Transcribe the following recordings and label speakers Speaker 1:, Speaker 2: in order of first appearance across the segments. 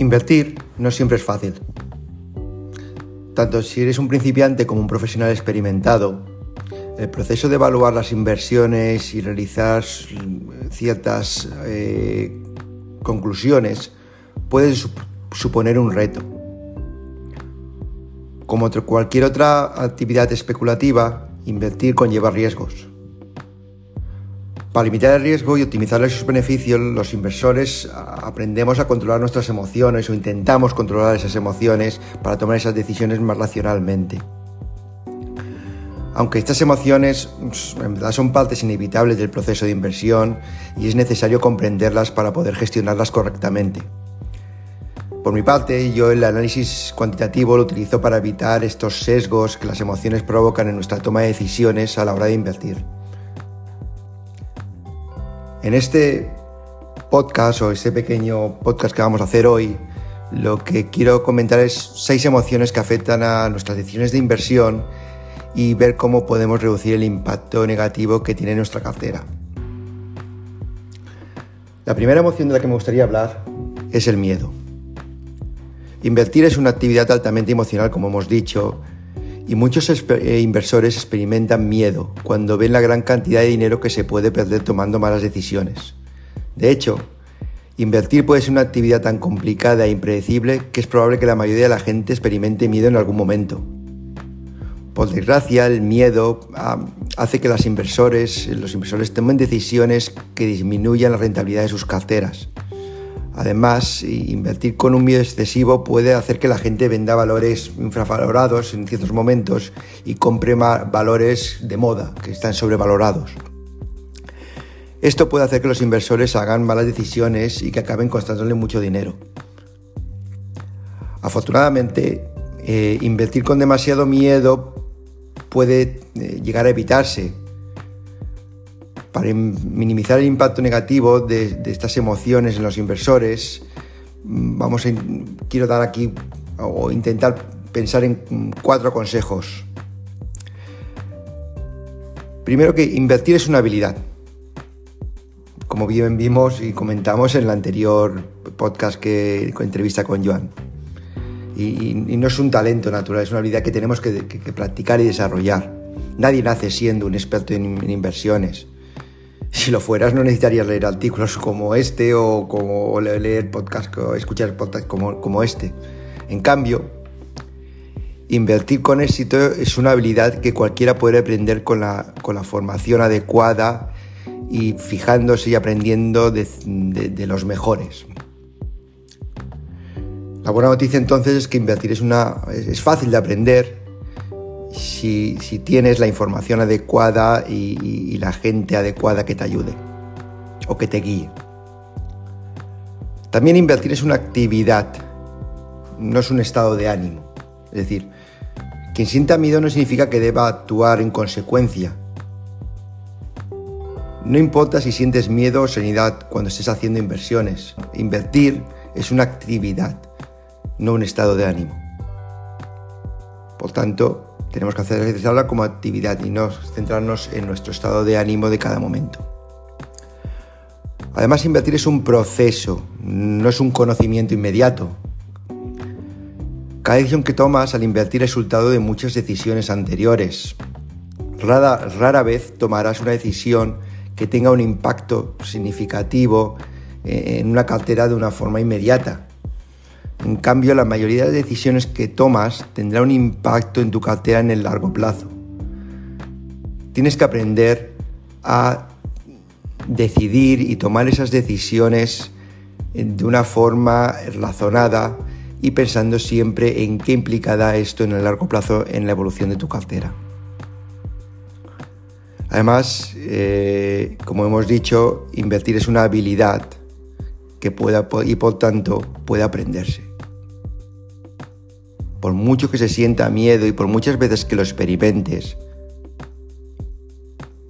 Speaker 1: Invertir no siempre es fácil. Tanto si eres un principiante como un profesional experimentado, el proceso de evaluar las inversiones y realizar ciertas eh, conclusiones puede suponer un reto. Como cualquier otra actividad especulativa, invertir conlleva riesgos. Para limitar el riesgo y optimizar sus beneficios, los inversores aprendemos a controlar nuestras emociones o intentamos controlar esas emociones para tomar esas decisiones más racionalmente. Aunque estas emociones en verdad son partes inevitables del proceso de inversión y es necesario comprenderlas para poder gestionarlas correctamente. Por mi parte, yo el análisis cuantitativo lo utilizo para evitar estos sesgos que las emociones provocan en nuestra toma de decisiones a la hora de invertir. En este podcast o este pequeño podcast que vamos a hacer hoy, lo que quiero comentar es seis emociones que afectan a nuestras decisiones de inversión y ver cómo podemos reducir el impacto negativo que tiene nuestra cartera. La primera emoción de la que me gustaría hablar es el miedo. Invertir es una actividad altamente emocional, como hemos dicho, y muchos eh, inversores experimentan miedo cuando ven la gran cantidad de dinero que se puede perder tomando malas decisiones. De hecho, invertir puede ser una actividad tan complicada e impredecible que es probable que la mayoría de la gente experimente miedo en algún momento. Por desgracia, el miedo ah, hace que los inversores, los inversores tomen decisiones que disminuyan la rentabilidad de sus carteras. Además, invertir con un miedo excesivo puede hacer que la gente venda valores infravalorados en ciertos momentos y compre valores de moda que están sobrevalorados. Esto puede hacer que los inversores hagan malas decisiones y que acaben costándole mucho dinero. Afortunadamente, eh, invertir con demasiado miedo puede eh, llegar a evitarse para minimizar el impacto negativo de, estas emociones en los inversores, mm, vamos a, quiero dar aquí o intentar pensar en cuatro consejos. Primero que invertir es una habilidad. Como bien vimos y comentamos en el anterior podcast que con entrevista con Joan. Y, no es un talento natural, es una habilidad que tenemos que, practicar y desarrollar. Nadie nace siendo un experto en inversiones. Si lo fueras, no necesitarías leer artículos como este o, como leer podcast o escuchar podcasts como, como este. En cambio, invertir con éxito es una habilidad que cualquiera puede aprender con la, con la formación adecuada y fijándose y aprendiendo de, de, los mejores. La buena noticia entonces es que invertir es, una, es fácil de aprender si, tienes la información adecuada y, la gente adecuada que te ayude o que te guíe. También invertir es una actividad, no es un estado de ánimo. Es decir, quien sienta miedo no significa que deba actuar en consecuencia. No importa si sientes miedo o serenidad cuando estés haciendo inversiones. Invertir es una actividad, no un estado de ánimo. Por tanto, tenemos que hacerla como actividad y no centrarnos en nuestro estado de ánimo de cada momento. Además, invertir es un proceso, no es un conocimiento inmediato. Cada decisión que tomas al invertir es resultado de muchas decisiones anteriores. Rara, rara vez tomarás una decisión que tenga un impacto significativo eh, en una cartera de una forma inmediata. En cambio, la mayoría de decisiones que tomas tendrá un impacto en tu cartera en el largo plazo. Tienes que aprender a decidir y tomar esas decisiones de una forma razonada y pensando siempre en qué implicará esto en el largo plazo en la evolución de tu cartera. Además, eh, como hemos dicho, invertir es una habilidad que pueda y por tanto puede aprenderse por mucho que se sienta miedo y por muchas veces que lo experimentes,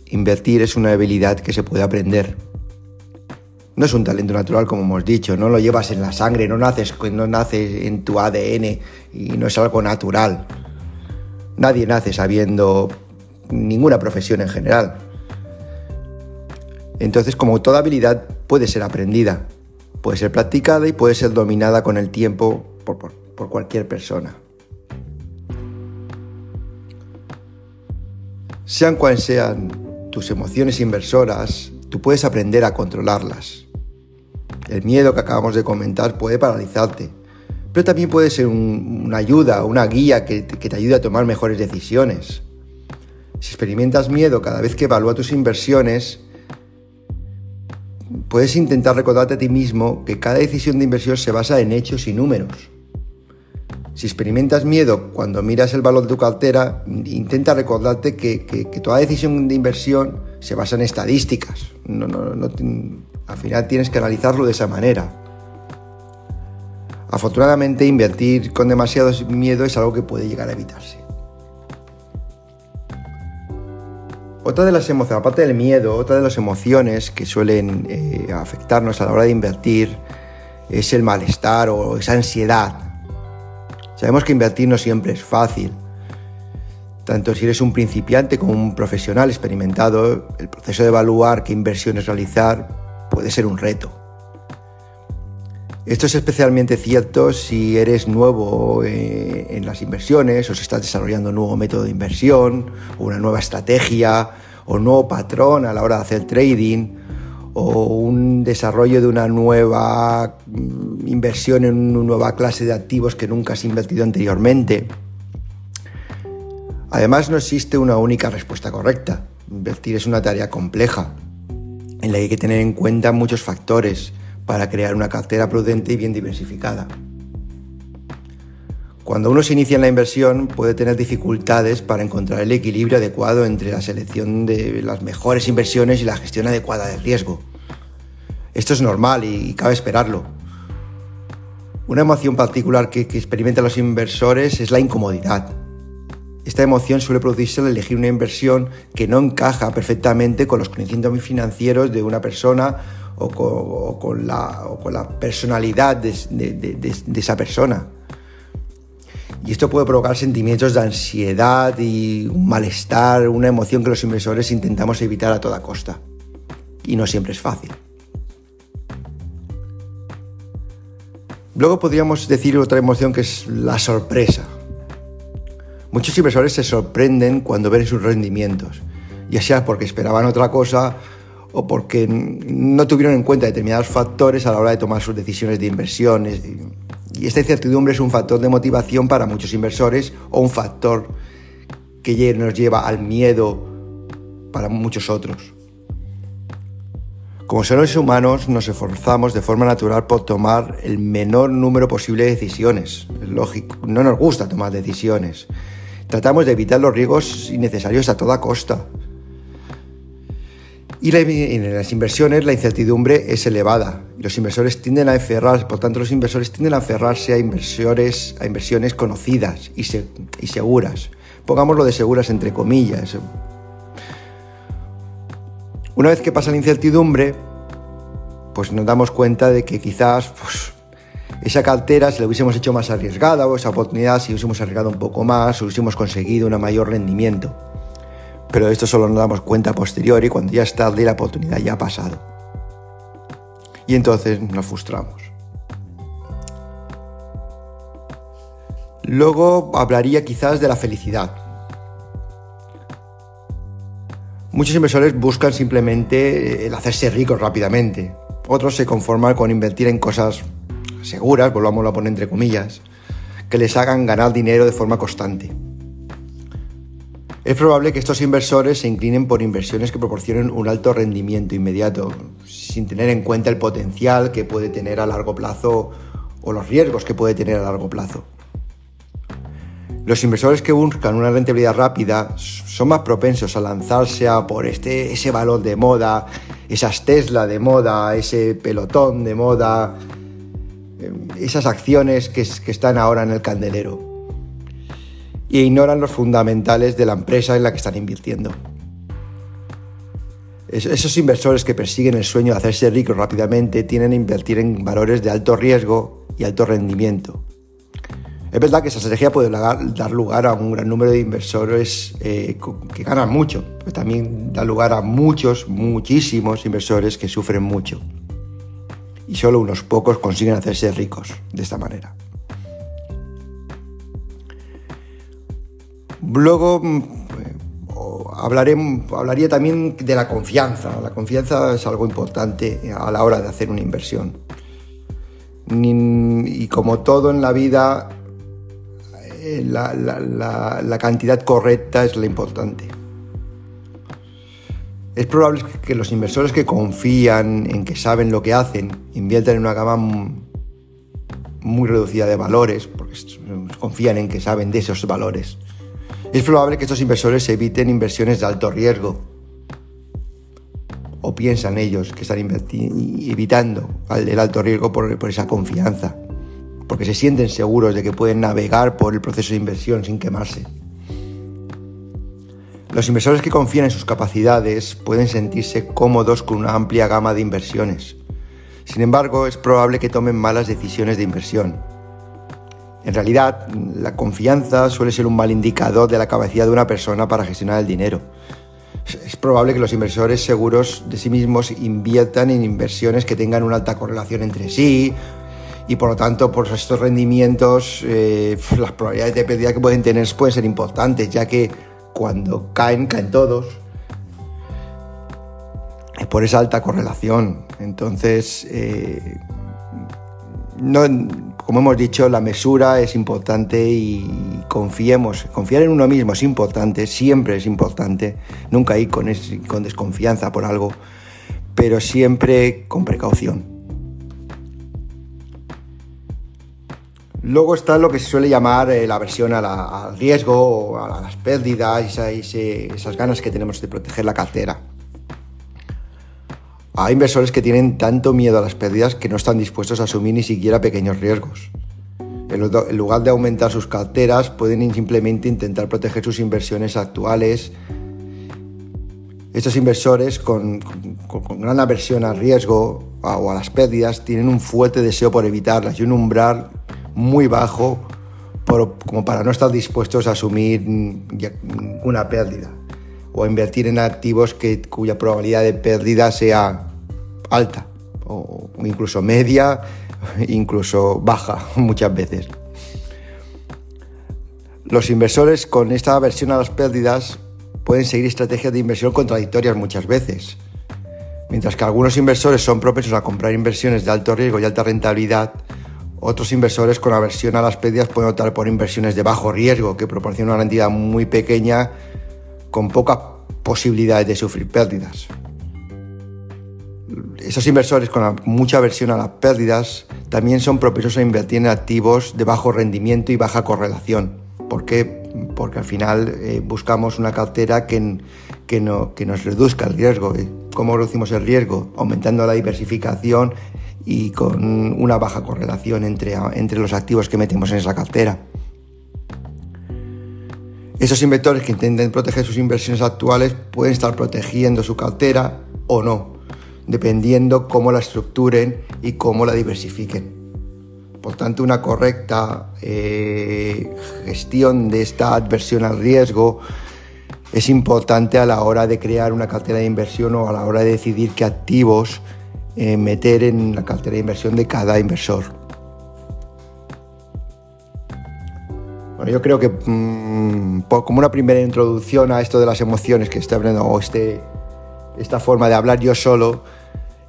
Speaker 1: invertir es una habilidad que se puede aprender. No es un talento natural, como hemos dicho, no lo llevas en la sangre, no naces, no nace en tu ADN y no es algo natural. Nadie nace sabiendo ninguna profesión en general. Entonces, como toda habilidad puede ser aprendida, puede ser practicada y puede ser dominada con el tiempo por, por cualquier persona. Sean cuales sean tus emociones inversoras, tú puedes aprender a controlarlas. El miedo que acabamos de comentar puede paralizarte, pero también puede ser una ayuda, una guía que, que te ayude a tomar mejores decisiones. Si experimentas miedo cada vez que evalúas tus inversiones, puedes intentar recordarte a ti mismo que cada decisión de inversión se basa en hechos y números. Si experimentas miedo cuando miras el valor de tu cartera, intenta recordarte que, toda decisión de inversión se basa en estadísticas. al final tienes que analizarlo de esa manera. Afortunadamente, invertir con demasiado miedo es algo que puede llegar a evitarse. Otra de las emociones, aparte del miedo, otra de las emociones que suelen eh, afectarnos a la hora de invertir es el malestar o esa ansiedad Sabemos que invertir no siempre es fácil. Tanto si eres un principiante como un profesional experimentado, el proceso de evaluar qué inversiones realizar puede ser un reto. Esto es especialmente cierto si eres nuevo eh, en las inversiones o si estás desarrollando un nuevo método de inversión, una nueva estrategia, o un nuevo patrón a la hora de hacer trading, o un desarrollo de una nueva mm, inversión en una nueva clase de activos que nunca has invertido anteriormente. Además, no existe una única respuesta correcta. Invertir es una tarea compleja, en la que hay que tener en cuenta muchos factores para crear una cartera prudente y bien diversificada. Cuando uno se inicia en la inversión puede tener dificultades para encontrar el equilibrio adecuado entre la selección de las mejores inversiones y la gestión adecuada del riesgo. Esto es normal y cabe esperarlo. Una emoción particular que, experimentan los inversores es la incomodidad. Esta emoción suele producirse al elegir una inversión que no encaja perfectamente con los conocimientos financieros de una persona o con, la, personalidad de esa persona. Y esto puede provocar sentimientos de ansiedad y un malestar, una emoción que los inversores intentamos evitar a toda costa. Y no siempre es fácil. Luego podríamos decir otra emoción que es la sorpresa. Muchos inversores se sorprenden cuando ven sus rendimientos, ya sea porque esperaban otra cosa o porque no tuvieron en cuenta determinados factores a la hora de tomar sus decisiones de inversiones. Y esta incertidumbre es un factor de motivación para muchos inversores o un factor que nos lleva al miedo para muchos otros. Como seres humanos nos esforzamos de forma natural por tomar el menor número posible de decisiones. Es lógico, no nos gusta tomar decisiones. Tratamos de evitar los riesgos innecesarios a toda costa. Y en las inversiones la incertidumbre es elevada. Los inversores tienden a aferrarse, por tanto los inversores tienden a aferrarse a, inversores, a inversiones conocidas y, y seguras. Pongámoslo de seguras entre comillas. Una vez que pasa la incertidumbre, pues nos damos cuenta de que quizás pues, esa cartera, si la hubiésemos hecho más arriesgada o esa oportunidad, si hubiésemos arriesgado un poco más, hubiésemos conseguido un mayor rendimiento pero esto solo nos damos cuenta a posteriori cuando ya es tarde y la oportunidad ya ha pasado. Y entonces nos frustramos. Luego hablaría quizás de la felicidad. Muchos inversores buscan simplemente el hacerse ricos rápidamente. Otros se conforman con invertir en cosas seguras, volvamos a poner entre comillas, que les hagan ganar dinero de forma constante. Es probable que estos inversores se inclinen por inversiones que proporcionen un alto rendimiento inmediato, sin tener en cuenta el potencial que puede tener a largo plazo o los riesgos que puede tener a largo plazo. Los inversores que buscan una rentabilidad rápida son más propensos a lanzarse a por este, ese valor de moda, esas Tesla de moda, ese pelotón de moda, eh, esas acciones que están ahora en el candelero y ignoran los fundamentales de la empresa en la que están invirtiendo. Esos inversores que persiguen el sueño de hacerse ricos rápidamente tienen que invertir en valores de alto riesgo y alto rendimiento. Es verdad que esa estrategia puede dar lugar a un gran número de inversores eh, que ganan mucho, pero también da lugar a muchos, muchísimos inversores que sufren mucho. y solo unos pocos consiguen hacerse ricos de esta manera. Luego mm, hablaré, hablaría también de la confianza. La confianza es algo importante a la hora de hacer una inversión. Y como todo en la vida, eh, la, cantidad correcta es la importante. Es probable que los inversores que confían en que saben lo que hacen inviertan en una gama muy reducida de valores, porque confían en que saben de esos valores. Es probable que estos inversores eviten inversiones de alto riesgo. O piensan ellos que están evitando el alto riesgo por, por esa confianza. Porque se sienten seguros de que pueden navegar por el proceso de inversión sin quemarse. Los inversores que confían en sus capacidades pueden sentirse cómodos con una amplia gama de inversiones. Sin embargo, es probable que tomen malas decisiones de inversión en realidad, la confianza suele ser un mal indicador de la capacidad de una persona para gestionar el dinero. Es probable que los inversores seguros de sí mismos inviertan en inversiones que tengan una alta correlación entre sí y por lo tanto por estos rendimientos eh, las probabilidades de pérdida que pueden tener pueden ser importantes ya que cuando caen, caen todos por esa alta correlación. Entonces, eh, no, como hemos dicho, la mesura es importante y confiemos. Confiar en uno mismo es importante, siempre es importante. Nunca ir con, con desconfianza por algo, pero siempre con precaución. Luego está lo que se suele llamar eh, la aversión al riesgo a las pérdidas, esas ganas que tenemos de proteger la cartera. Hay inversores que tienen tanto miedo a las pérdidas que no están dispuestos a asumir ni siquiera pequeños riesgos. En lugar de aumentar sus carteras, pueden simplemente intentar proteger sus inversiones actuales. Estos inversores con, gran aversión al riesgo o a las pérdidas tienen un fuerte deseo por evitarlas y un umbral muy bajo como para no estar dispuestos a asumir una pérdida o invertir en activos que, cuya probabilidad de pérdida sea alta o incluso media, incluso baja muchas veces. Los inversores con esta aversión a las pérdidas pueden seguir estrategias de inversión contradictorias muchas veces. Mientras que algunos inversores son propensos a comprar inversiones de alto riesgo y alta rentabilidad, otros inversores con aversión a las pérdidas pueden optar por inversiones de bajo riesgo que proporcionan una cantidad muy pequeña con pocas posibilidades de sufrir pérdidas esos inversores con mucha aversión a las pérdidas también son propensos a invertir en activos de bajo rendimiento y baja correlación. ¿Por qué? Porque al final eh, buscamos una cartera que, que, no, que nos reduzca el riesgo. ¿Cómo reducimos el riesgo? Aumentando la diversificación y con una baja correlación entre, entre los activos que metemos en esa cartera. Esos inversores que intenten proteger sus inversiones actuales pueden estar protegiendo su cartera o no dependiendo cómo la estructuren y cómo la diversifiquen. Por tanto, una correcta eh, gestión de esta adversión al riesgo es importante a la hora de crear una cartera de inversión o a la hora de decidir qué activos eh, meter en la cartera de inversión de cada inversor. Bueno, yo creo que mm, como una primera introducción a esto de las emociones que estoy hablando, o este, esta forma de hablar yo solo,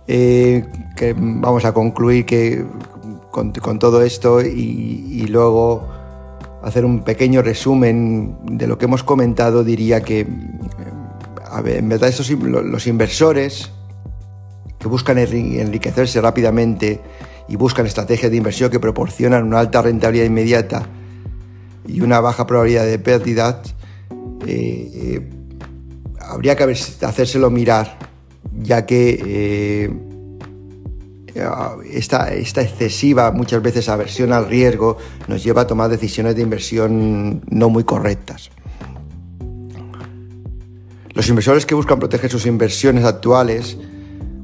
Speaker 1: eh, que vamos a concluir que con, todo esto y, luego hacer un pequeño resumen de lo que hemos comentado, diría que en verdad los inversores que buscan enriquecerse rápidamente y buscan estrategias de inversión que proporcionan una alta rentabilidad inmediata y una baja probabilidad de pérdida, eh, eh, habría que hacérselo mirar ya que eh, esta, excesiva, muchas veces aversión al riesgo, nos lleva a tomar decisiones de inversión no muy correctas. Los inversores que buscan proteger sus inversiones actuales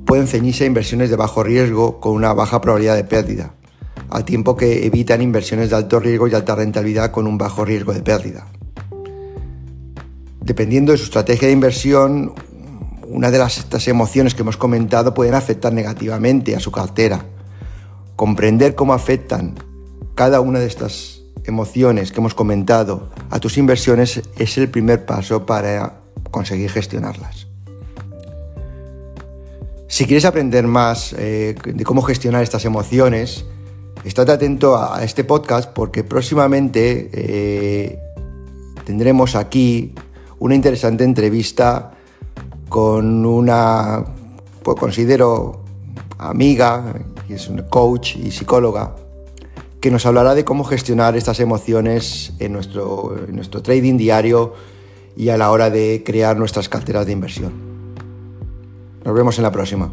Speaker 1: pueden ceñirse a inversiones de bajo riesgo con una baja probabilidad de pérdida, al tiempo que evitan inversiones de alto riesgo y alta rentabilidad con un bajo riesgo de pérdida. Dependiendo de su estrategia de inversión, una de las, estas emociones que hemos comentado pueden afectar negativamente a su cartera. comprender cómo afectan cada una de estas emociones que hemos comentado a tus inversiones es el primer paso para conseguir gestionarlas. Si quieres aprender más eh, de cómo gestionar estas emociones, estate atento a, este podcast porque próximamente eh, tendremos aquí una interesante entrevista con una, pues considero amiga, que es una coach y psicóloga, que nos hablará de cómo gestionar estas emociones en nuestro, en nuestro trading diario y a la hora de crear nuestras carteras de inversión. Nos vemos en la próxima.